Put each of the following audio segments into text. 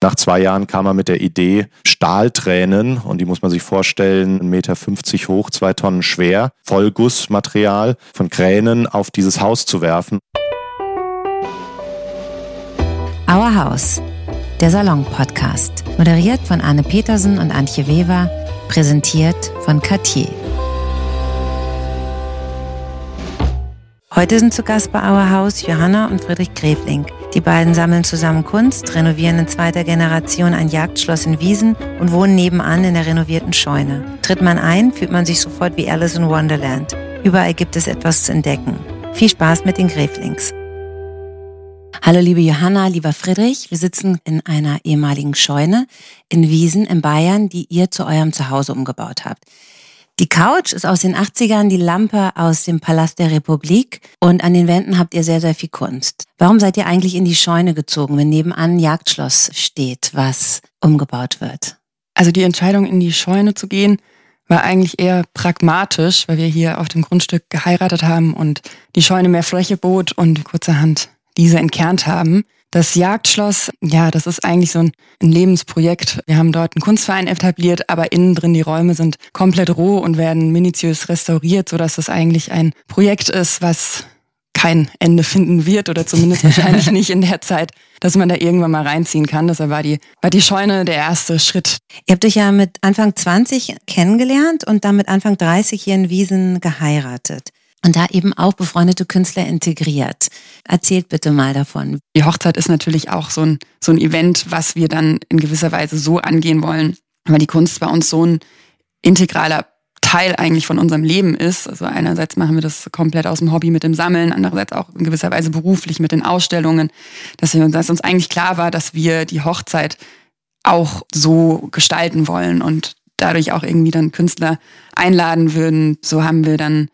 Nach zwei Jahren kam er mit der Idee, Stahltränen, und die muss man sich vorstellen, 1,50 Meter hoch, zwei Tonnen schwer, Vollgussmaterial von Kränen auf dieses Haus zu werfen. Our House, der Salon-Podcast, moderiert von Anne Petersen und Antje Weber, präsentiert von Cartier. Heute sind zu Gast bei Our House Johanna und Friedrich Grevling. Die beiden sammeln zusammen Kunst, renovieren in zweiter Generation ein Jagdschloss in Wiesen und wohnen nebenan in der renovierten Scheune. Tritt man ein, fühlt man sich sofort wie Alice in Wonderland. Überall gibt es etwas zu entdecken. Viel Spaß mit den Grevlings. Hallo liebe Johanna, lieber Friedrich, wir sitzen in einer ehemaligen Scheune in Wiesen in Bayern, die ihr zu eurem Zuhause umgebaut habt. Die Couch ist aus den 80ern, die Lampe aus dem Palast der Republik und an den Wänden habt ihr sehr, sehr viel Kunst. Warum seid ihr eigentlich in die Scheune gezogen, wenn nebenan ein Jagdschloss steht, was umgebaut wird? Also die Entscheidung, in die Scheune zu gehen, war eigentlich eher pragmatisch, weil wir hier auf dem Grundstück geheiratet haben und die Scheune mehr Fläche bot und kurzerhand diese entkernt haben. Das Jagdschloss, ja, das ist eigentlich so ein, Lebensprojekt. Wir haben dort einen Kunstverein etabliert, aber innen drin die Räume sind komplett roh und werden minutiös restauriert, sodass es eigentlich ein Projekt ist, was kein Ende finden wird oder zumindest wahrscheinlich nicht in der Zeit, dass man da irgendwann mal reinziehen kann. Deshalb war die, war die Scheune der erste Schritt. Ihr habt euch ja mit Anfang 20 kennengelernt und dann mit Anfang 30 hier in Wiesen geheiratet und da eben auch befreundete Künstler integriert. Erzählt bitte mal davon. Die Hochzeit ist natürlich auch so ein, so ein Event, was wir dann in gewisser Weise so angehen wollen, weil die Kunst bei uns so ein integraler Teil eigentlich von unserem Leben ist. Also einerseits machen wir das komplett aus dem Hobby mit dem Sammeln, andererseits auch in gewisser Weise beruflich mit den Ausstellungen, dass, wir, dass uns eigentlich klar war, dass wir die Hochzeit auch so gestalten wollen und dadurch auch irgendwie dann Künstler einladen würden. So haben wir dann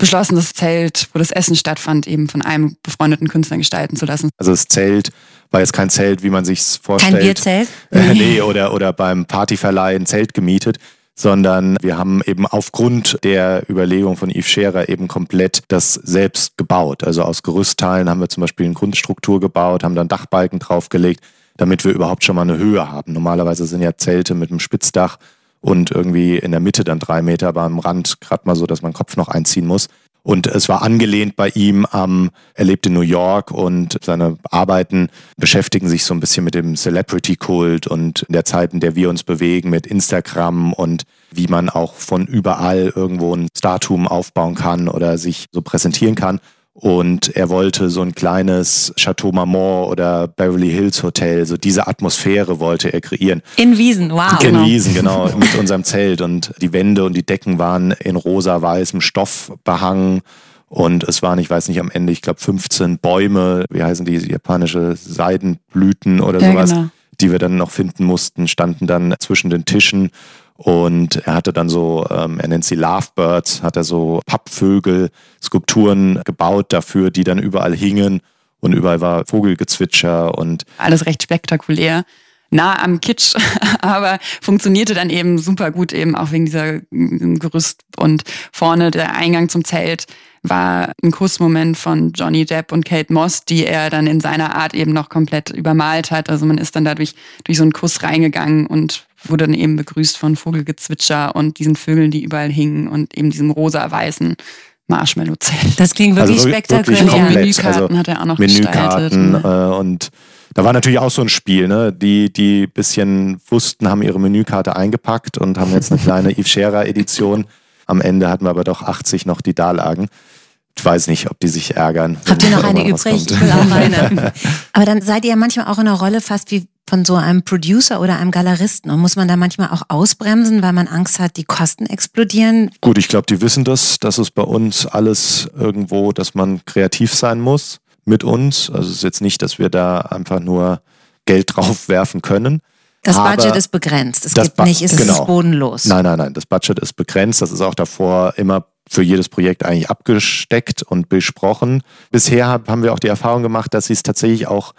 beschlossen, das Zelt, wo das Essen stattfand, eben von einem befreundeten Künstler gestalten zu lassen. Also das Zelt war jetzt kein Zelt, wie man sich vorstellt. Kein Bierzelt? Äh, nee, oder, oder beim Partyverleih ein Zelt gemietet, sondern wir haben eben aufgrund der Überlegung von Yves Scherer eben komplett das selbst gebaut. Also aus Gerüstteilen haben wir zum Beispiel eine Grundstruktur gebaut, haben dann Dachbalken draufgelegt, damit wir überhaupt schon mal eine Höhe haben. Normalerweise sind ja Zelte mit einem Spitzdach und irgendwie in der Mitte dann drei Meter, aber am Rand gerade mal so, dass man Kopf noch einziehen muss. Und es war angelehnt bei ihm am, er lebt in New York und seine Arbeiten beschäftigen sich so ein bisschen mit dem Celebrity-Kult und in der Zeit, in der wir uns bewegen, mit Instagram und wie man auch von überall irgendwo ein Startum aufbauen kann oder sich so präsentieren kann. Und er wollte so ein kleines Chateau Marmont oder Beverly Hills Hotel, so diese Atmosphäre wollte er kreieren. In Wiesen, wow. In genau. Wiesen, genau, mit unserem Zelt. Und die Wände und die Decken waren in rosa-weißem Stoff behangen. Und es waren, ich weiß nicht, am Ende, ich glaube, 15 Bäume, wie heißen die, japanische Seidenblüten oder ja, sowas, genau. die wir dann noch finden mussten, standen dann zwischen den Tischen. Und er hatte dann so, ähm, er nennt sie Lovebirds, hat er so Pappvögel, Skulpturen gebaut dafür, die dann überall hingen und überall war Vogelgezwitscher und alles recht spektakulär. Nah am Kitsch, aber funktionierte dann eben super gut, eben auch wegen dieser Gerüst und vorne der Eingang zum Zelt war ein Kussmoment von Johnny Depp und Kate Moss, die er dann in seiner Art eben noch komplett übermalt hat. Also man ist dann dadurch durch so einen Kuss reingegangen und wurde dann eben begrüßt von Vogelgezwitscher und diesen Vögeln, die überall hingen und eben diesem rosa-weißen Marshmallow-Zelt. Das klingt wirklich also spektakulär. Wirklich komplett. Menükarten also hat er auch noch Menükarten gestaltet. Äh, und da war natürlich auch so ein Spiel, ne? Die, die bisschen wussten, haben ihre Menükarte eingepackt und haben jetzt eine kleine Yves Scherer Edition. Am Ende hatten wir aber doch 80 noch, die da lagen. Ich weiß nicht, ob die sich ärgern. Habt ihr noch eine übrig? Ich will auch eine. aber dann seid ihr ja manchmal auch in einer Rolle fast wie von so einem Producer oder einem Galeristen? Und muss man da manchmal auch ausbremsen, weil man Angst hat, die Kosten explodieren? Gut, ich glaube, die wissen das, dass es bei uns alles irgendwo, dass man kreativ sein muss mit uns. Also es ist jetzt nicht, dass wir da einfach nur Geld drauf werfen können. Das Budget ist begrenzt. Es gibt nicht, es genau. ist bodenlos. Nein, nein, nein. Das Budget ist begrenzt. Das ist auch davor immer für jedes Projekt eigentlich abgesteckt und besprochen. Bisher haben wir auch die Erfahrung gemacht, dass sie es tatsächlich auch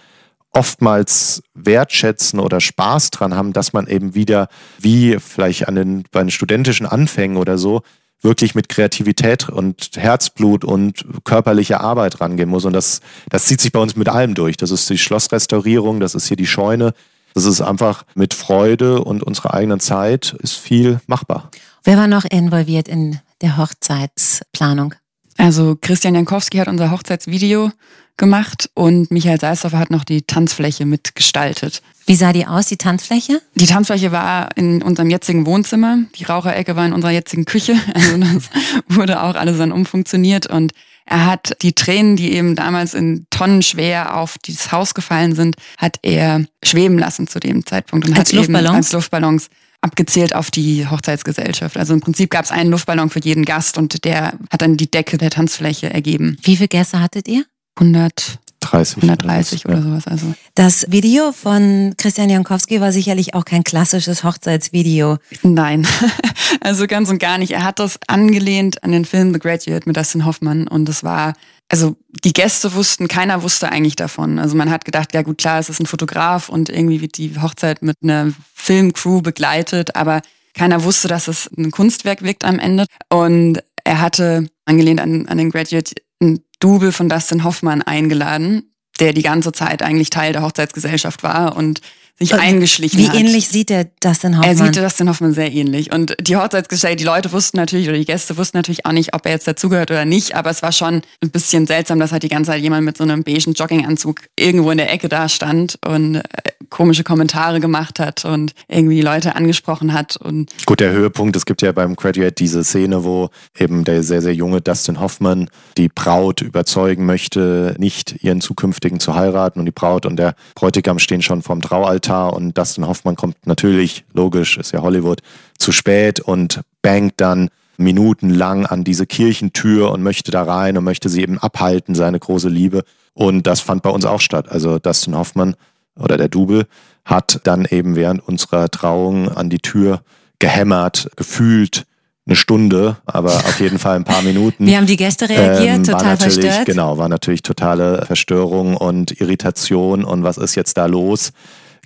oftmals wertschätzen oder Spaß dran haben, dass man eben wieder, wie vielleicht an den, bei den studentischen Anfängen oder so, wirklich mit Kreativität und Herzblut und körperlicher Arbeit rangehen muss. Und das, das zieht sich bei uns mit allem durch. Das ist die Schlossrestaurierung, das ist hier die Scheune, Das ist einfach mit Freude und unserer eigenen Zeit ist viel machbar. Wer war noch involviert in der Hochzeitsplanung? Also Christian Jankowski hat unser Hochzeitsvideo gemacht und Michael Seisdorfer hat noch die Tanzfläche mitgestaltet. Wie sah die aus, die Tanzfläche? Die Tanzfläche war in unserem jetzigen Wohnzimmer. Die Raucherecke war in unserer jetzigen Küche. Also das wurde auch alles dann umfunktioniert und er hat die Tränen, die eben damals in Tonnen schwer auf dieses Haus gefallen sind, hat er schweben lassen zu dem Zeitpunkt und als hat Luftballons? eben als Luftballons abgezählt auf die Hochzeitsgesellschaft. Also im Prinzip gab es einen Luftballon für jeden Gast und der hat dann die Decke der Tanzfläche ergeben. Wie viele Gäste hattet ihr? 100, 30. 130 oder sowas. Also Das Video von Christian Jankowski war sicherlich auch kein klassisches Hochzeitsvideo. nein, also ganz und gar nicht. Er hat das angelehnt an den Film The Graduate mit Dustin Hoffmann und es war also die Gäste wussten, keiner wusste eigentlich davon. Also man hat gedacht, ja gut, klar, es ist ein Fotograf und irgendwie wird die Hochzeit mit einer Filmcrew begleitet, aber keiner wusste, dass es ein Kunstwerk wirkt am Ende. Und er hatte, angelehnt an, an den Graduate, ein Double von Dustin Hoffmann eingeladen, der die ganze Zeit eigentlich Teil der Hochzeitsgesellschaft war und sich eingeschlichen Wie hat. ähnlich sieht er Dustin Er Hoffmann? sieht Dustin Hoffmann sehr ähnlich. Und die Hochzeitsgesellschaft, die Leute wussten natürlich, oder die Gäste wussten natürlich auch nicht, ob er jetzt dazugehört oder nicht. Aber es war schon ein bisschen seltsam, dass halt die ganze Zeit jemand mit so einem beigen Jogginganzug irgendwo in der Ecke da stand und äh, komische Kommentare gemacht hat und irgendwie die Leute angesprochen hat. Und Gut, der Höhepunkt, es gibt ja beim Graduate diese Szene, wo eben der sehr, sehr junge Dustin Hoffman die Braut überzeugen möchte, nicht ihren zukünftigen zu heiraten und die Braut und der Bräutigam stehen schon vorm Traualtar und Dustin Hoffman kommt natürlich, logisch, ist ja Hollywood, zu spät und bangt dann minutenlang an diese Kirchentür und möchte da rein und möchte sie eben abhalten, seine große Liebe. Und das fand bei uns auch statt. Also Dustin Hoffman oder der Double hat dann eben während unserer Trauung an die Tür gehämmert, gefühlt eine Stunde, aber auf jeden Fall ein paar Minuten. Wie haben die Gäste reagiert? Ähm, war Total natürlich, verstört? Genau, war natürlich totale Verstörung und Irritation und was ist jetzt da los?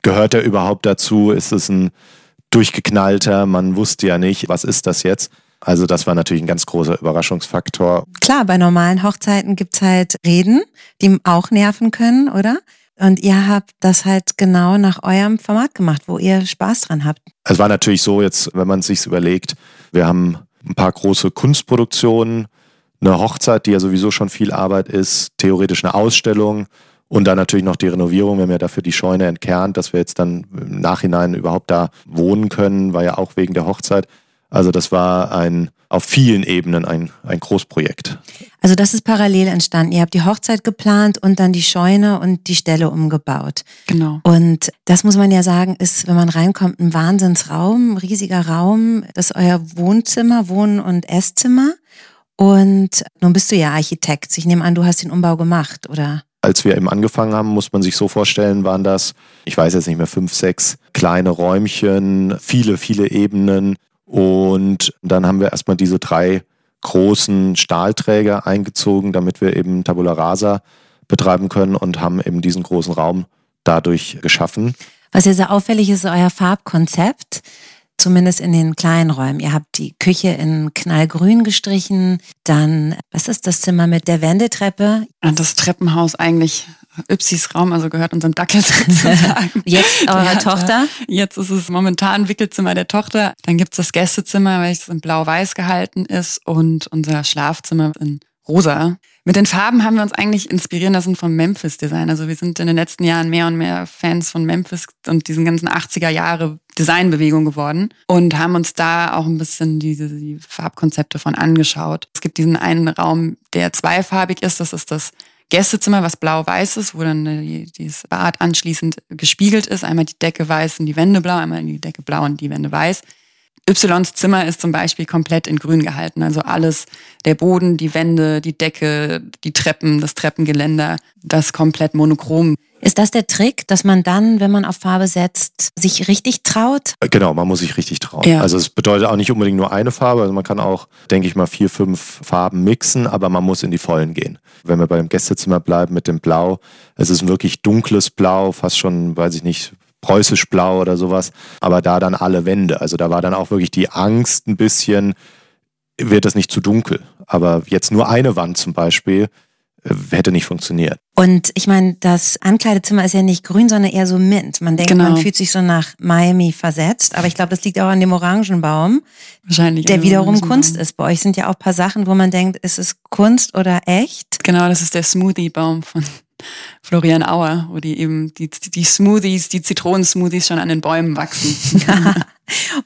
Gehört er überhaupt dazu? Ist es ein durchgeknallter? Man wusste ja nicht, was ist das jetzt? Also das war natürlich ein ganz großer Überraschungsfaktor. Klar, bei normalen Hochzeiten gibt's halt Reden, die auch nerven können, oder? Und ihr habt das halt genau nach eurem Format gemacht, wo ihr Spaß dran habt. Es war natürlich so, jetzt, wenn man sich überlegt, wir haben ein paar große Kunstproduktionen, eine Hochzeit, die ja sowieso schon viel Arbeit ist, theoretisch eine Ausstellung und dann natürlich noch die Renovierung. Wir haben ja dafür die Scheune entkernt, dass wir jetzt dann im Nachhinein überhaupt da wohnen können, war ja auch wegen der Hochzeit. Also das war ein auf vielen Ebenen ein, ein Großprojekt. Also das ist parallel entstanden. Ihr habt die Hochzeit geplant und dann die Scheune und die Stelle umgebaut. genau. Und das muss man ja sagen, ist, wenn man reinkommt, ein Wahnsinnsraum, ein riesiger Raum. Das ist euer Wohnzimmer, Wohn- und Esszimmer. Und nun bist du ja Architekt. Ich nehme an, du hast den Umbau gemacht, oder? Als wir eben angefangen haben, muss man sich so vorstellen, waren das, ich weiß jetzt nicht mehr, fünf, sechs kleine Räumchen, viele, viele Ebenen. Und dann haben wir erstmal diese drei großen Stahlträger eingezogen, damit wir eben Tabula Rasa betreiben können und haben eben diesen großen Raum dadurch geschaffen. Was ja sehr auffällig ist, ist euer Farbkonzept. Zumindest in den kleinen Räumen. Ihr habt die Küche in knallgrün gestrichen. Dann, was ist das Zimmer mit der Wendetreppe? Ja, Das Treppenhaus eigentlich Ypsis Raum, also gehört unserem Dackel sozusagen. Jetzt eure da- Tochter? Jetzt ist es momentan Wickelzimmer der Tochter. Dann gibt's das Gästezimmer, welches in blau-weiß gehalten ist und unser Schlafzimmer in rosa. Mit den Farben haben wir uns eigentlich inspirieren lassen vom Memphis-Design. Also wir sind in den letzten Jahren mehr und mehr Fans von Memphis und diesen ganzen 80er Jahre Designbewegung geworden und haben uns da auch ein bisschen diese die Farbkonzepte von angeschaut. Es gibt diesen einen Raum, der zweifarbig ist. Das ist das Gästezimmer, was blau-weiß ist, wo dann äh, dieses Bad anschließend gespiegelt ist. Einmal die Decke weiß und die Wände blau, einmal die Decke blau und die Wände weiß. Ys Zimmer ist zum Beispiel komplett in grün gehalten. Also alles, der Boden, die Wände, die Decke, die Treppen, das Treppengeländer, das komplett monochrom. Ist das der Trick, dass man dann, wenn man auf Farbe setzt, sich richtig traut? Genau, man muss sich richtig trauen. Ja. Also es bedeutet auch nicht unbedingt nur eine Farbe, also man kann auch, denke ich mal, vier, fünf Farben mixen, aber man muss in die Vollen gehen. Wenn wir beim Gästezimmer bleiben mit dem Blau, es ist ein wirklich dunkles Blau, fast schon, weiß ich nicht, preußisch blau oder sowas, aber da dann alle Wände. Also da war dann auch wirklich die Angst ein bisschen, wird das nicht zu dunkel. Aber jetzt nur eine Wand zum Beispiel hätte nicht funktioniert. Und ich meine, das Ankleidezimmer ist ja nicht grün, sondern eher so mint. Man denkt, genau. man fühlt sich so nach Miami versetzt. Aber ich glaube, das liegt auch an dem Orangenbaum. Wahrscheinlich. Der wiederum Kunst ist. Bei euch sind ja auch ein paar Sachen, wo man denkt, ist es Kunst oder echt? Genau, das ist der Smoothie-Baum von Florian Auer, wo die eben die, die Smoothies, die Zitronensmoothies schon an den Bäumen wachsen.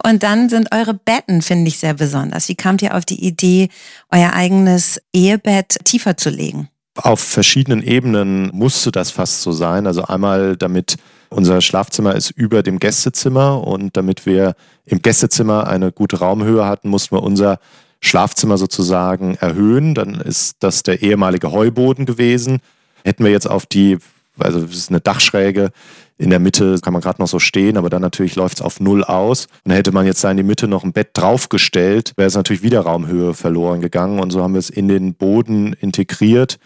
Und dann sind eure Betten, finde ich, sehr besonders. Wie kamt ihr auf die Idee, euer eigenes Ehebett tiefer zu legen? Auf verschiedenen Ebenen musste das fast so sein. Also einmal, damit unser Schlafzimmer ist über dem Gästezimmer und damit wir im Gästezimmer eine gute Raumhöhe hatten, mussten wir unser Schlafzimmer sozusagen erhöhen. Dann ist das der ehemalige Heuboden gewesen. Hätten wir jetzt auf die, also es ist eine Dachschräge, in der Mitte kann man gerade noch so stehen, aber dann natürlich läuft es auf Null aus. Und hätte man jetzt da in die Mitte noch ein Bett draufgestellt, wäre es natürlich wieder Raumhöhe verloren gegangen. Und so haben wir es in den Boden integriert.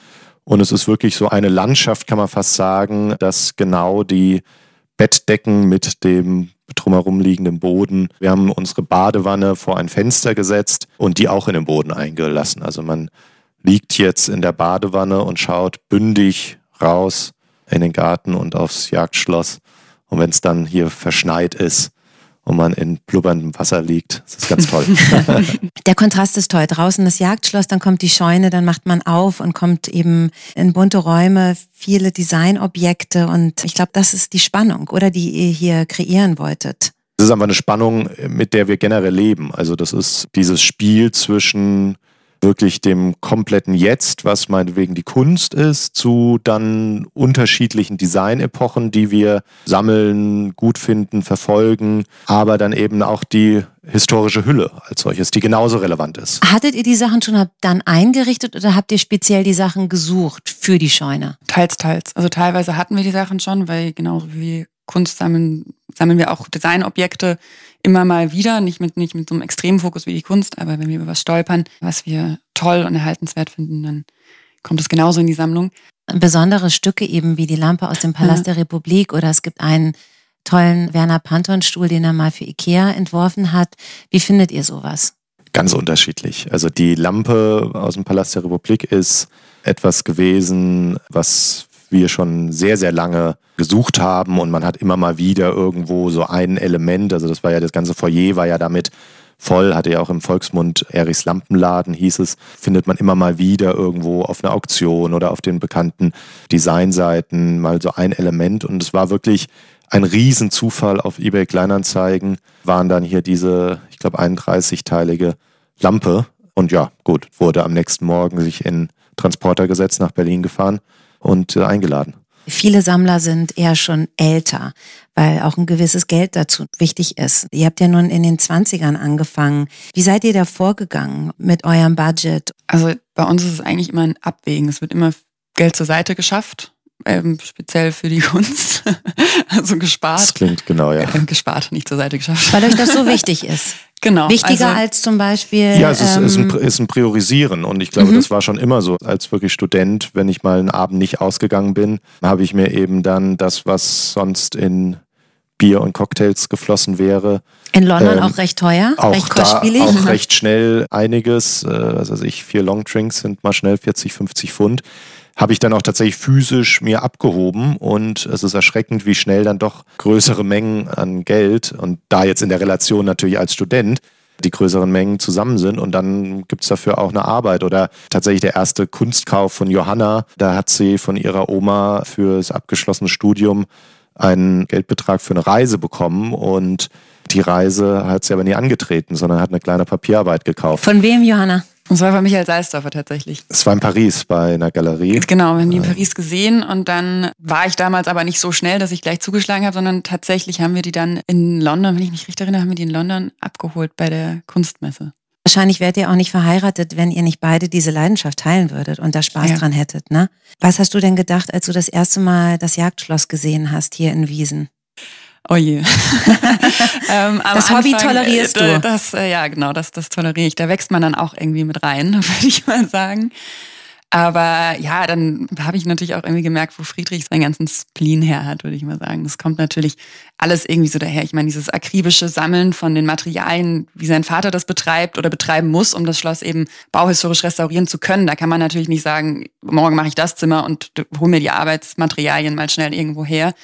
Und es ist wirklich so eine Landschaft, kann man fast sagen, dass genau die Bettdecken mit dem drumherum liegenden Boden. Wir haben unsere Badewanne vor ein Fenster gesetzt und die auch in den Boden eingelassen. Also man liegt jetzt in der Badewanne und schaut bündig raus in den Garten und aufs Jagdschloss. Und wenn es dann hier verschneit ist und man in blubberndem Wasser liegt, das ist ganz toll. der Kontrast ist toll. Draußen das Jagdschloss, dann kommt die Scheune, dann macht man auf und kommt eben in bunte Räume, viele Designobjekte. Und ich glaube, das ist die Spannung, oder die ihr hier kreieren wolltet. Das ist aber eine Spannung, mit der wir generell leben. Also das ist dieses Spiel zwischen wirklich dem kompletten Jetzt, was meinetwegen die Kunst ist, zu dann unterschiedlichen Design-Epochen, die wir sammeln, gut finden, verfolgen, aber dann eben auch die historische Hülle als solches, die genauso relevant ist. Hattet ihr die Sachen schon dann eingerichtet oder habt ihr speziell die Sachen gesucht für die Scheune? Teils, teils. Also teilweise hatten wir die Sachen schon, weil genauso wie Kunst sammeln, sammeln wir auch Designobjekte immer mal wieder, nicht mit, nicht mit so einem extremen Fokus wie die Kunst, aber wenn wir über was stolpern, was wir toll und erhaltenswert finden, dann kommt es genauso in die Sammlung. Besondere Stücke eben wie die Lampe aus dem Palast ja. der Republik oder es gibt einen tollen Werner Panton-Stuhl, den er mal für Ikea entworfen hat. Wie findet ihr sowas? Ganz unterschiedlich. Also die Lampe aus dem Palast der Republik ist etwas gewesen, was wir schon sehr, sehr lange gesucht haben und man hat immer mal wieder irgendwo so ein Element, also das war ja das ganze Foyer war ja damit voll, hatte ja auch im Volksmund Erichs Lampenladen hieß es, findet man immer mal wieder irgendwo auf einer Auktion oder auf den bekannten Designseiten mal so ein Element und es war wirklich ein Riesenzufall auf eBay Kleinanzeigen waren dann hier diese, ich glaube 31-teilige Lampe und ja, gut, wurde am nächsten Morgen sich in Transporter gesetzt, nach Berlin gefahren und äh, eingeladen. Viele Sammler sind eher schon älter, weil auch ein gewisses Geld dazu wichtig ist. Ihr habt ja nun in den 20ern angefangen. Wie seid ihr da vorgegangen mit eurem Budget? Also bei uns ist es eigentlich immer ein Abwägen. Es wird immer Geld zur Seite geschafft, ähm, speziell für die Kunst. also gespart. Das klingt genau, ja. Äh, gespart, nicht zur Seite geschafft. Weil euch das so wichtig ist. Genau. Wichtiger also, als zum Beispiel. Ja, es ist, ähm, ist, ein, ähm, ist ein Priorisieren und ich glaube, mhm. das war schon immer so. Als wirklich Student, wenn ich mal einen Abend nicht ausgegangen bin, habe ich mir eben dann das, was sonst in Bier und Cocktails geflossen wäre. In London ähm, auch recht teuer, auch recht kostspielig. Da auch recht schnell einiges. Äh, also ich, vier Longdrinks sind mal schnell 40, 50 Pfund habe ich dann auch tatsächlich physisch mir abgehoben und es ist erschreckend, wie schnell dann doch größere Mengen an Geld und da jetzt in der Relation natürlich als Student die größeren Mengen zusammen sind und dann gibt es dafür auch eine Arbeit. Oder tatsächlich der erste Kunstkauf von Johanna, da hat sie von ihrer Oma für das abgeschlossene Studium einen Geldbetrag für eine Reise bekommen und die Reise hat sie aber nie angetreten, sondern hat eine kleine Papierarbeit gekauft. Von wem, Johanna? Und zwar von Michael Salzdorfer tatsächlich. Es war in Paris bei einer Galerie. Genau, wir haben die in Paris gesehen und dann war ich damals aber nicht so schnell, dass ich gleich zugeschlagen habe, sondern tatsächlich haben wir die dann in London, wenn ich mich richtig erinnere, haben wir die in London abgeholt bei der Kunstmesse. Wahrscheinlich wärt ihr auch nicht verheiratet, wenn ihr nicht beide diese Leidenschaft teilen würdet und da Spaß ja. dran hättet, ne? Was hast du denn gedacht, als du das erste Mal das Jagdschloss gesehen hast hier in Wiesen? Oh je. ähm, das Anfang, Hobby tolerierst äh, du. Das, äh, ja, genau, das, das toleriere ich. Da wächst man dann auch irgendwie mit rein, würde ich mal sagen. Aber ja, dann habe ich natürlich auch irgendwie gemerkt, wo Friedrich seinen ganzen Spleen her hat, würde ich mal sagen. Das kommt natürlich alles irgendwie so daher. Ich meine, dieses akribische Sammeln von den Materialien, wie sein Vater das betreibt oder betreiben muss, um das Schloss eben bauhistorisch restaurieren zu können. Da kann man natürlich nicht sagen, morgen mache ich das Zimmer und hole mir die Arbeitsmaterialien mal schnell irgendwo her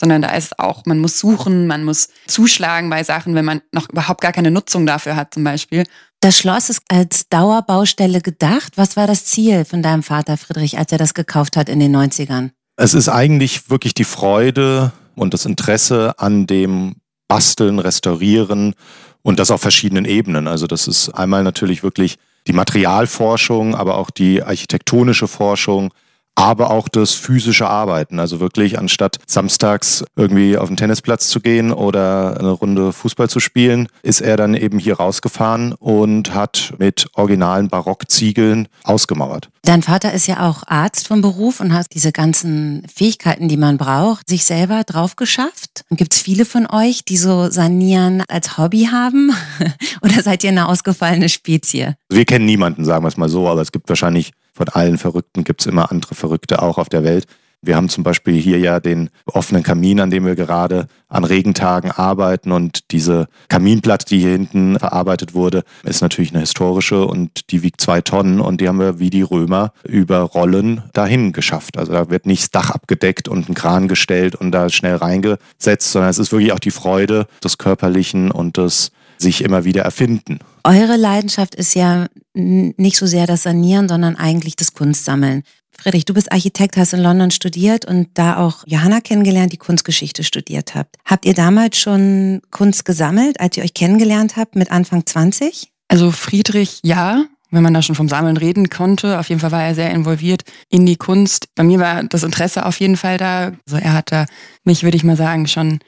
sondern da ist auch, man muss suchen, man muss zuschlagen bei Sachen, wenn man noch überhaupt gar keine Nutzung dafür hat zum Beispiel. Das Schloss ist als Dauerbaustelle gedacht. Was war das Ziel von deinem Vater Friedrich, als er das gekauft hat in den 90ern? Es ist eigentlich wirklich die Freude und das Interesse an dem Basteln, Restaurieren und das auf verschiedenen Ebenen. Also das ist einmal natürlich wirklich die Materialforschung, aber auch die architektonische Forschung, aber auch das physische Arbeiten. Also wirklich anstatt samstags irgendwie auf den Tennisplatz zu gehen oder eine Runde Fußball zu spielen, ist er dann eben hier rausgefahren und hat mit originalen Barockziegeln ausgemauert. Dein Vater ist ja auch Arzt vom Beruf und hat diese ganzen Fähigkeiten, die man braucht, sich selber drauf geschafft. Gibt es viele von euch, die so Sanieren als Hobby haben? oder seid ihr eine ausgefallene Spezie? Wir kennen niemanden, sagen wir es mal so, aber es gibt wahrscheinlich von allen Verrückten gibt es immer andere Verrückte auch auf der Welt. Wir haben zum Beispiel hier ja den offenen Kamin, an dem wir gerade an Regentagen arbeiten. Und diese Kaminplatte, die hier hinten verarbeitet wurde, ist natürlich eine historische und die wiegt zwei Tonnen. Und die haben wir wie die Römer über Rollen dahin geschafft. Also da wird nicht das Dach abgedeckt und ein Kran gestellt und da schnell reingesetzt, sondern es ist wirklich auch die Freude des Körperlichen und des sich immer wieder erfinden. Eure Leidenschaft ist ja nicht so sehr das Sanieren, sondern eigentlich das Kunstsammeln. Friedrich, du bist Architekt, hast in London studiert und da auch Johanna kennengelernt, die Kunstgeschichte studiert habt. Habt ihr damals schon Kunst gesammelt, als ihr euch kennengelernt habt mit Anfang 20? Also Friedrich, ja, wenn man da schon vom Sammeln reden konnte. Auf jeden Fall war er sehr involviert in die Kunst. Bei mir war das Interesse auf jeden Fall da. Also er hat da mich, würde ich mal sagen, schon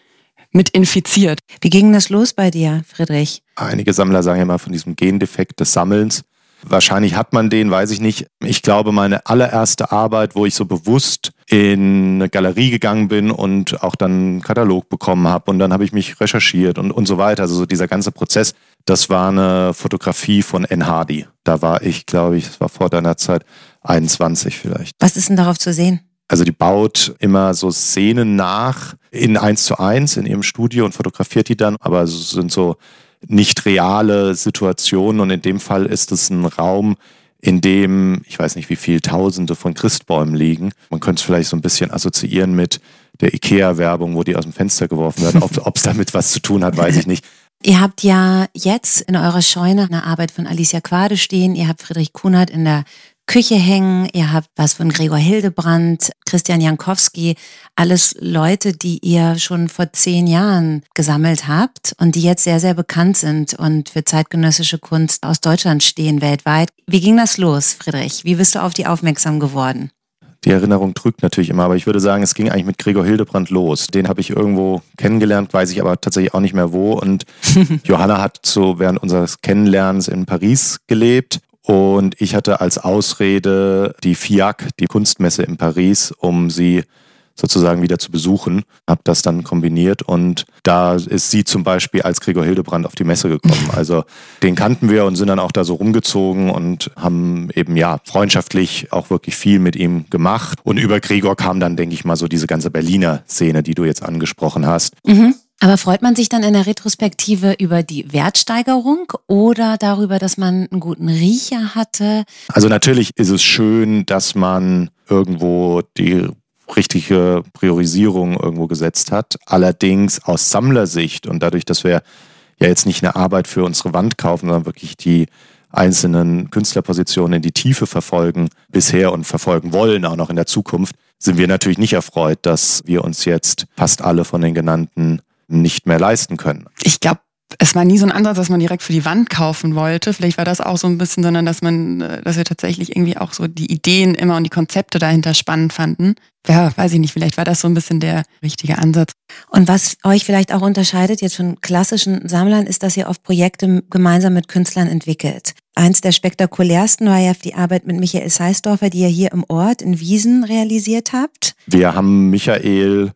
mit infiziert. Wie ging das los bei dir, Friedrich? Einige Sammler sagen ja mal von diesem Gendefekt des Sammelns. Wahrscheinlich hat man den, weiß ich nicht. Ich glaube, meine allererste Arbeit, wo ich so bewusst in eine Galerie gegangen bin und auch dann einen Katalog bekommen habe und dann habe ich mich recherchiert und, und so weiter. Also so dieser ganze Prozess, das war eine Fotografie von N. Hardy. Da war ich, glaube ich, das war vor deiner Zeit 21 vielleicht. Was ist denn darauf zu sehen? Also die baut immer so Szenen nach in eins zu eins in ihrem Studio und fotografiert die dann, aber es sind so nicht reale Situationen und in dem Fall ist es ein Raum, in dem, ich weiß nicht, wie viele Tausende von Christbäumen liegen. Man könnte es vielleicht so ein bisschen assoziieren mit der IKEA-Werbung, wo die aus dem Fenster geworfen werden. Ob es damit was zu tun hat, weiß ich nicht. Ihr habt ja jetzt in eurer Scheune eine Arbeit von Alicia Quade stehen. Ihr habt Friedrich Kunert in der Küche hängen. Ihr habt was von Gregor Hildebrand, Christian Jankowski, alles Leute, die ihr schon vor zehn Jahren gesammelt habt und die jetzt sehr, sehr bekannt sind und für zeitgenössische Kunst aus Deutschland stehen weltweit. Wie ging das los, Friedrich? Wie bist du auf die aufmerksam geworden? Die Erinnerung trügt natürlich immer, aber ich würde sagen, es ging eigentlich mit Gregor Hildebrand los. Den habe ich irgendwo kennengelernt, weiß ich aber tatsächlich auch nicht mehr wo. Und Johanna hat so während unseres Kennenlernens in Paris gelebt und ich hatte als Ausrede die FIAC, die Kunstmesse in Paris, um sie sozusagen wieder zu besuchen. Habe das dann kombiniert und da ist sie zum Beispiel als Gregor Hildebrand auf die Messe gekommen. Also den kannten wir und sind dann auch da so rumgezogen und haben eben ja freundschaftlich auch wirklich viel mit ihm gemacht. Und über Gregor kam dann, denke ich mal, so diese ganze Berliner Szene, die du jetzt angesprochen hast. Mhm. Aber freut man sich dann in der Retrospektive über die Wertsteigerung oder darüber, dass man einen guten Riecher hatte? Also natürlich ist es schön, dass man irgendwo die richtige Priorisierung irgendwo gesetzt hat. Allerdings aus Sammlersicht und dadurch, dass wir ja jetzt nicht eine Arbeit für unsere Wand kaufen, sondern wirklich die einzelnen Künstlerpositionen in die Tiefe verfolgen bisher und verfolgen wollen, auch noch in der Zukunft, sind wir natürlich nicht erfreut, dass wir uns jetzt fast alle von den genannten nicht mehr leisten können. Ich glaube, es war nie so ein Ansatz, dass man direkt für die Wand kaufen wollte. Vielleicht war das auch so ein bisschen, sondern dass man, äh, dass wir tatsächlich irgendwie auch so die Ideen immer und die Konzepte dahinter spannend fanden. Ja, weiß ich nicht, vielleicht war das so ein bisschen der richtige Ansatz. Und was euch vielleicht auch unterscheidet jetzt von klassischen Sammlern, ist, dass ihr oft Projekte gemeinsam mit Künstlern entwickelt. Eins der spektakulärsten war ja die Arbeit mit Michael Seisdorfer, die ihr hier im Ort in Wiesen realisiert habt. Wir haben Michael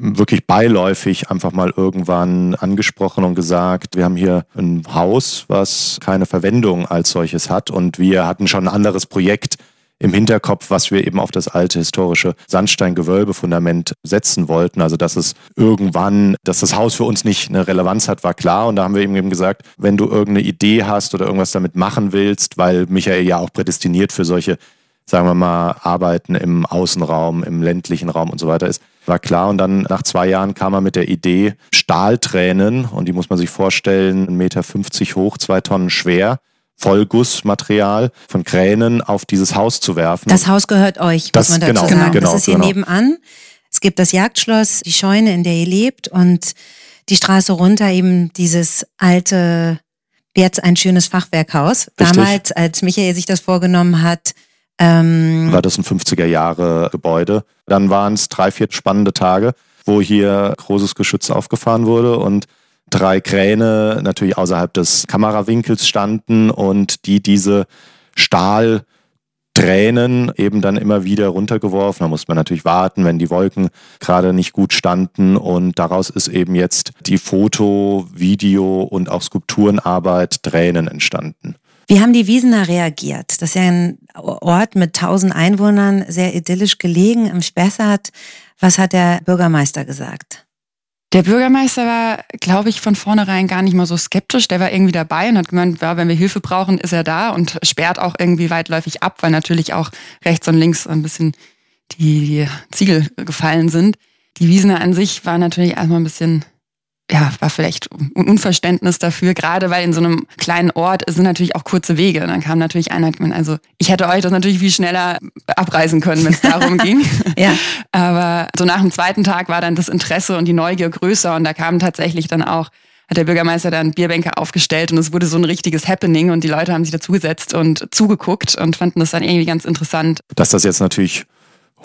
wirklich beiläufig einfach mal irgendwann angesprochen und gesagt, wir haben hier ein Haus, was keine Verwendung als solches hat und wir hatten schon ein anderes Projekt im Hinterkopf, was wir eben auf das alte historische Sandsteingewölbefundament setzen wollten. Also dass es irgendwann, dass das Haus für uns nicht eine Relevanz hat, war klar. Und da haben wir eben gesagt, wenn du irgendeine Idee hast oder irgendwas damit machen willst, weil Michael ja auch prädestiniert für solche, sagen wir mal, Arbeiten im Außenraum, im ländlichen Raum und so weiter ist, war klar. Und dann nach zwei Jahren kam er mit der Idee, Stahltränen, und die muss man sich vorstellen, 1,50 Meter hoch, zwei Tonnen schwer, Vollgussmaterial von Kränen auf dieses Haus zu werfen. Das Haus gehört euch, das, muss man dazu genau, sagen. Genau, das ist hier genau. nebenan. Es gibt das Jagdschloss, die Scheune, in der ihr lebt und die Straße runter eben dieses alte, jetzt ein schönes Fachwerkhaus. Richtig. Damals, als Michael sich das vorgenommen hat, ähm, war das ein 50er Jahre Gebäude. Dann waren es drei, vier spannende Tage, wo hier großes Geschütz aufgefahren wurde und drei Kräne natürlich außerhalb des Kamerawinkels standen und die diese Stahltränen eben dann immer wieder runtergeworfen. Da musste man natürlich warten, wenn die Wolken gerade nicht gut standen. Und daraus ist eben jetzt die Foto-, Video- und auch Skulpturenarbeit Tränen entstanden. Wie haben die Wiesener reagiert? Das ist ja ein Ort mit tausend Einwohnern, sehr idyllisch gelegen im Spessart. Was hat der Bürgermeister gesagt? Der Bürgermeister war, glaube ich, von vornherein gar nicht mal so skeptisch. Der war irgendwie dabei und hat gemeint, ja, wenn wir Hilfe brauchen, ist er da und sperrt auch irgendwie weitläufig ab, weil natürlich auch rechts und links ein bisschen die Ziegel gefallen sind. Die Wiesener an sich war natürlich erstmal ein bisschen ja, war vielleicht ein Unverständnis dafür, gerade weil in so einem kleinen Ort sind natürlich auch kurze Wege. Und dann kam natürlich einer, also ich hätte euch das natürlich viel schneller abreisen können, wenn es darum ging. ja. Aber so nach dem zweiten Tag war dann das Interesse und die Neugier größer und da kam tatsächlich dann auch hat der Bürgermeister dann Bierbänke aufgestellt und es wurde so ein richtiges Happening und die Leute haben sich dazugesetzt und zugeguckt und fanden das dann irgendwie ganz interessant. Dass das jetzt natürlich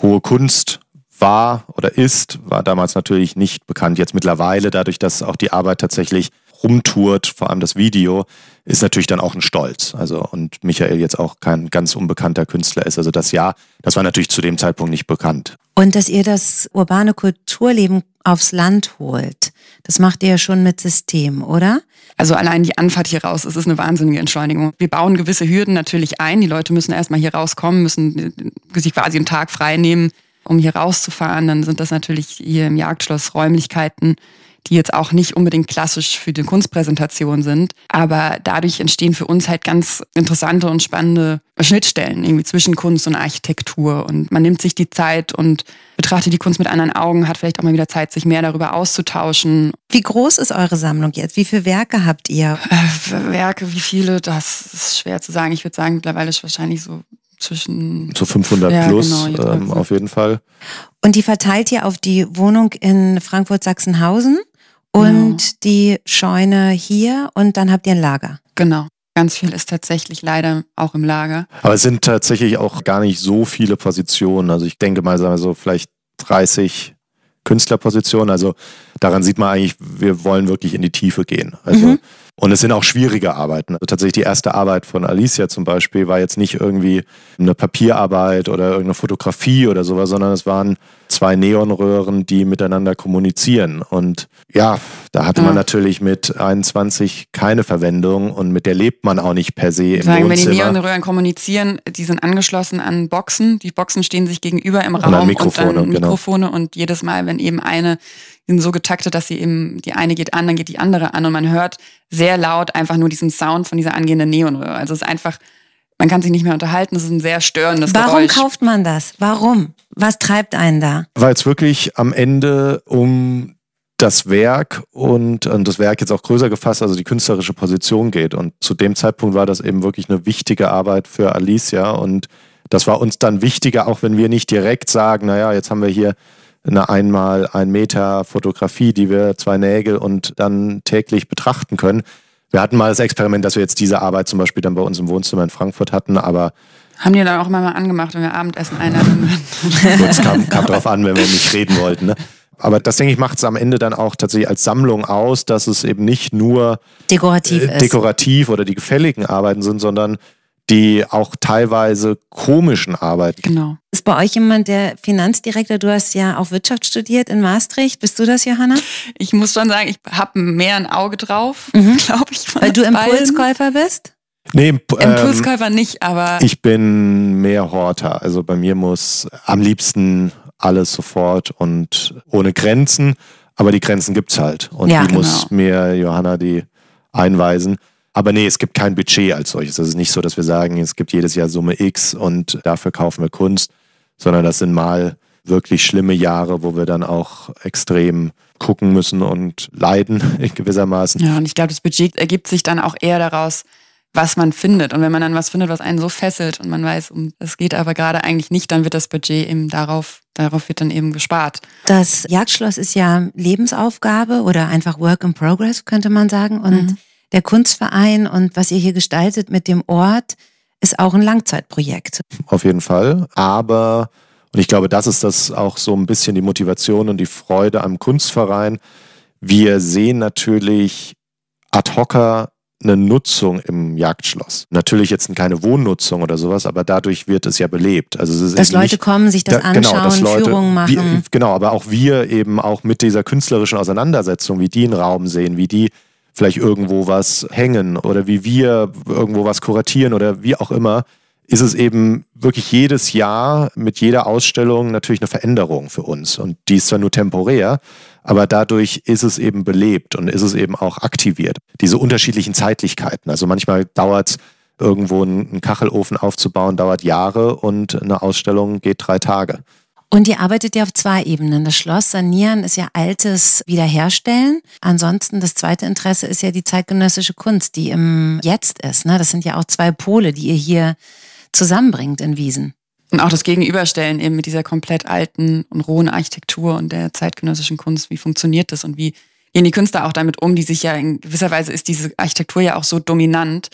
hohe Kunst war oder ist, war damals natürlich nicht bekannt. Jetzt mittlerweile, dadurch, dass auch die Arbeit tatsächlich rumtourt, vor allem das Video, ist natürlich dann auch ein Stolz. Also und Michael jetzt auch kein ganz unbekannter Künstler ist. Also das Jahr, das war natürlich zu dem Zeitpunkt nicht bekannt. Und dass ihr das urbane Kulturleben aufs Land holt, das macht ihr ja schon mit System, oder? Also allein die Anfahrt hier raus, es ist eine wahnsinnige Entschleunigung. Wir bauen gewisse Hürden natürlich ein. Die Leute müssen erstmal hier rauskommen, müssen sich quasi einen Tag frei nehmen, um hier rauszufahren. Dann sind das natürlich hier im Jagdschloss Räumlichkeiten, die jetzt auch nicht unbedingt klassisch für die Kunstpräsentation sind. Aber dadurch entstehen für uns halt ganz interessante und spannende Schnittstellen irgendwie zwischen Kunst und Architektur. Und man nimmt sich die Zeit und betrachtet die Kunst mit anderen Augen, hat vielleicht auch mal wieder Zeit, sich mehr darüber auszutauschen. Wie groß ist eure Sammlung jetzt? Wie viele Werke habt ihr? Äh, Werke, wie viele, das ist schwer zu sagen. Ich würde sagen, mittlerweile ist wahrscheinlich so zwischen so 500 ja, plus genau, ähm, auf jeden Fall. Und die verteilt ihr auf die Wohnung in Frankfurt-Sachsenhausen und Genau. die Scheune hier und dann habt ihr ein Lager. Genau. Ganz viel ist tatsächlich leider auch im Lager. Aber es sind tatsächlich auch gar nicht so viele Positionen. Also ich denke mal, sagen wir so, vielleicht 30 Künstlerpositionen. Also daran sieht man eigentlich, wir wollen wirklich in die Tiefe gehen. Also Mhm. Und es sind auch schwierige Arbeiten. Also tatsächlich die erste Arbeit von Alicia zum Beispiel war jetzt nicht irgendwie eine Papierarbeit oder irgendeine Fotografie oder sowas, sondern es waren zwei Neonröhren, die miteinander kommunizieren. Und ja, da hatte man Ja. natürlich mit 21 keine Verwendung und mit der lebt man auch nicht per se im Sagen, wenn die Wohnzimmer. Neonröhren kommunizieren, die sind angeschlossen an Boxen. Die Boxen stehen sich gegenüber im Raum Mikrofone, und dann genau. Mikrofone und jedes Mal, wenn eben eine die sind so getaktet, dass sie eben die eine geht an, dann geht die andere an und man hört sehr laut einfach nur diesen Sound von dieser angehenden Neonröhre. Also es ist einfach, man kann sich nicht mehr unterhalten. Es ist ein sehr störendes Warum Geräusch. kauft man das? Warum? Was treibt einen da? weil es wirklich am Ende um das Werk und, und das Werk jetzt auch größer gefasst, also die künstlerische Position geht. Und zu dem Zeitpunkt war das eben wirklich eine wichtige Arbeit für Alicia. Und das war uns dann wichtiger, auch wenn wir nicht direkt sagen, naja, jetzt haben wir hier eine einmal ein Meter Fotografie, die wir zwei Nägel und dann täglich betrachten können. Wir hatten mal das Experiment, dass wir jetzt diese Arbeit zum Beispiel dann bei uns im Wohnzimmer in Frankfurt hatten, aber Haben die dann auch immer mal angemacht, wenn wir Abendessen einladen. Gut, es kam, kam drauf an, wenn wir nicht reden wollten. Ne? Aber das, denke ich, macht es am Ende dann auch tatsächlich als Sammlung aus, dass es eben nicht nur Dekorativ äh, ist. dekorativ oder die gefälligen Arbeiten sind, sondern die auch teilweise komischen Arbeiten. genau. ist bei euch jemand der Finanzdirektor? Du hast ja auch Wirtschaft studiert in Maastricht. Bist du das, Johanna? Ich muss schon sagen, ich habe mehr ein Auge drauf, Mhm. glaube ich. Weil du. Impulskäufer bist? Nee, ähm, Impulskäufer nicht, aber. Ich bin mehr Horter. Also bei mir muss am liebsten alles sofort und ohne Grenzen. Aber die Grenzen gibt es halt. Und Ja, die genau. muss mir Johanna die einweisen. Aber nee, es gibt kein Budget als solches. Es ist nicht so, dass wir sagen, es gibt jedes Jahr Summe X und dafür kaufen wir Kunst, sondern das sind mal wirklich schlimme Jahre, wo wir dann auch extrem gucken müssen und leiden in gewissermaßen. Ja, und ich glaube, das Budget ergibt sich dann auch eher daraus, was man findet. Und wenn man dann was findet, was einen so fesselt und man weiß, um es geht aber gerade eigentlich nicht, dann wird das Budget eben darauf, darauf wird dann eben gespart. Das Jagdschloss ist ja Lebensaufgabe oder einfach Work in Progress, könnte man sagen. Und Mhm. Der Kunstverein und was ihr hier gestaltet mit dem Ort ist auch ein Langzeitprojekt. auf jeden Fall. Aber, und ich glaube, das ist das auch so ein bisschen die Motivation und die Freude am Kunstverein. Wir sehen natürlich ad hocer eine Nutzung im Jagdschloss. Natürlich jetzt keine Wohnnutzung oder sowas, aber dadurch wird es ja belebt. Also es ist Dass Leute nicht, kommen, sich das da- genau, anschauen, dass Leute- Führungen machen. Wir, genau, aber auch wir eben auch mit dieser künstlerischen Auseinandersetzung, wie die einen Raum sehen, wie die vielleicht irgendwo was hängen oder wie wir irgendwo was kuratieren oder wie auch immer, ist es eben wirklich jedes Jahr mit jeder Ausstellung natürlich eine Veränderung für uns. Und die ist zwar nur temporär, aber dadurch ist es eben belebt und ist es eben auch aktiviert. Diese unterschiedlichen Zeitlichkeiten. Also manchmal dauert es irgendwo einen Kachelofen aufzubauen, dauert Jahre und eine Ausstellung geht drei Tage. Und ihr arbeitet ja auf zwei Ebenen. Das Schloss sanieren ist ja Altes wiederherstellen. Ansonsten das zweite Interesse ist ja die zeitgenössische Kunst, die im Jetzt ist. Ne? Das sind ja auch zwei Pole, die ihr hier zusammenbringt in Wiesen. Und auch das Gegenüberstellen eben mit dieser komplett alten und rohen Architektur und der zeitgenössischen Kunst. Wie funktioniert das und wie gehen die Künstler auch damit um, die sich ja in gewisser Weise ist diese Architektur ja auch so dominant.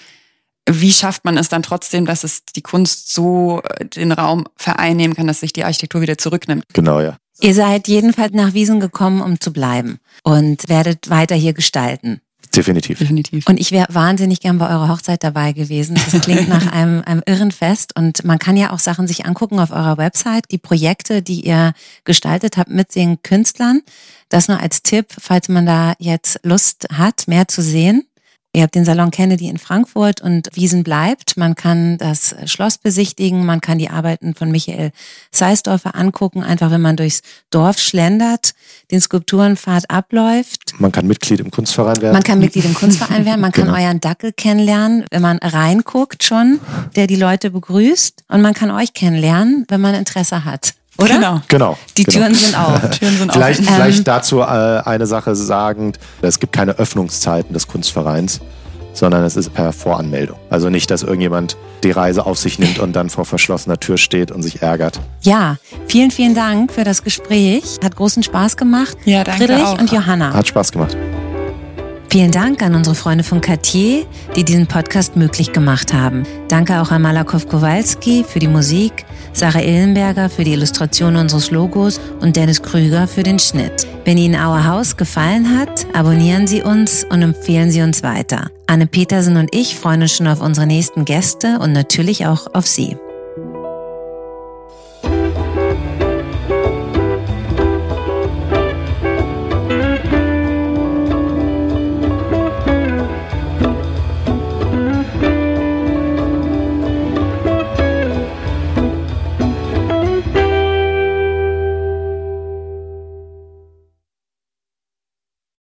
Wie schafft man es dann trotzdem, dass es die Kunst so äh, den Raum vereinnehmen kann, dass sich die Architektur wieder zurücknimmt? Genau, ja. Ihr seid jedenfalls nach Wiesen gekommen, um zu bleiben und werdet weiter hier gestalten. Definitiv. Definitiv. Und ich wäre wahnsinnig gern bei eurer Hochzeit dabei gewesen. Das klingt nach einem, einem irren Fest. Und man kann ja auch Sachen sich angucken auf eurer Website, die Projekte, die ihr gestaltet habt mit den Künstlern. Das nur als Tipp, falls man da jetzt Lust hat, mehr zu sehen. Ihr habt den Salon Kennedy in Frankfurt und Wiesen bleibt. Man kann das Schloss besichtigen, man kann die Arbeiten von Michael Seisdorfer angucken, einfach wenn man durchs Dorf schlendert, den Skulpturenpfad abläuft. Man kann Mitglied im Kunstverein werden. Man kann Mitglied im Kunstverein werden, man kann Genau. euren Dackel kennenlernen, wenn man reinguckt schon, der die Leute begrüßt. Und man kann euch kennenlernen, wenn man Interesse hat. Oder? Genau. genau. Die genau. Türen sind auf. Türen sind Vielleicht, offen. vielleicht dazu äh, eine Sache sagend, es gibt keine Öffnungszeiten des Kunstvereins, sondern es ist per Voranmeldung. Also nicht, dass irgendjemand die Reise auf sich nimmt und dann vor verschlossener Tür steht und sich ärgert. Ja, vielen, vielen Dank für das Gespräch. Hat großen Spaß gemacht. Ja, danke Friedrich auch. und Johanna. Hat Spaß gemacht. Vielen Dank an unsere Freunde von Cartier, die diesen Podcast möglich gemacht haben. Danke auch an Malakow Kowalski für die Musik, Sarah Illenberger für die Illustration unseres Logos und Dennis Krüger für den Schnitt. Wenn Ihnen Our House gefallen hat, abonnieren Sie uns und empfehlen Sie uns weiter. Anne Petersen und ich freuen uns schon auf unsere nächsten Gäste und natürlich auch auf Sie.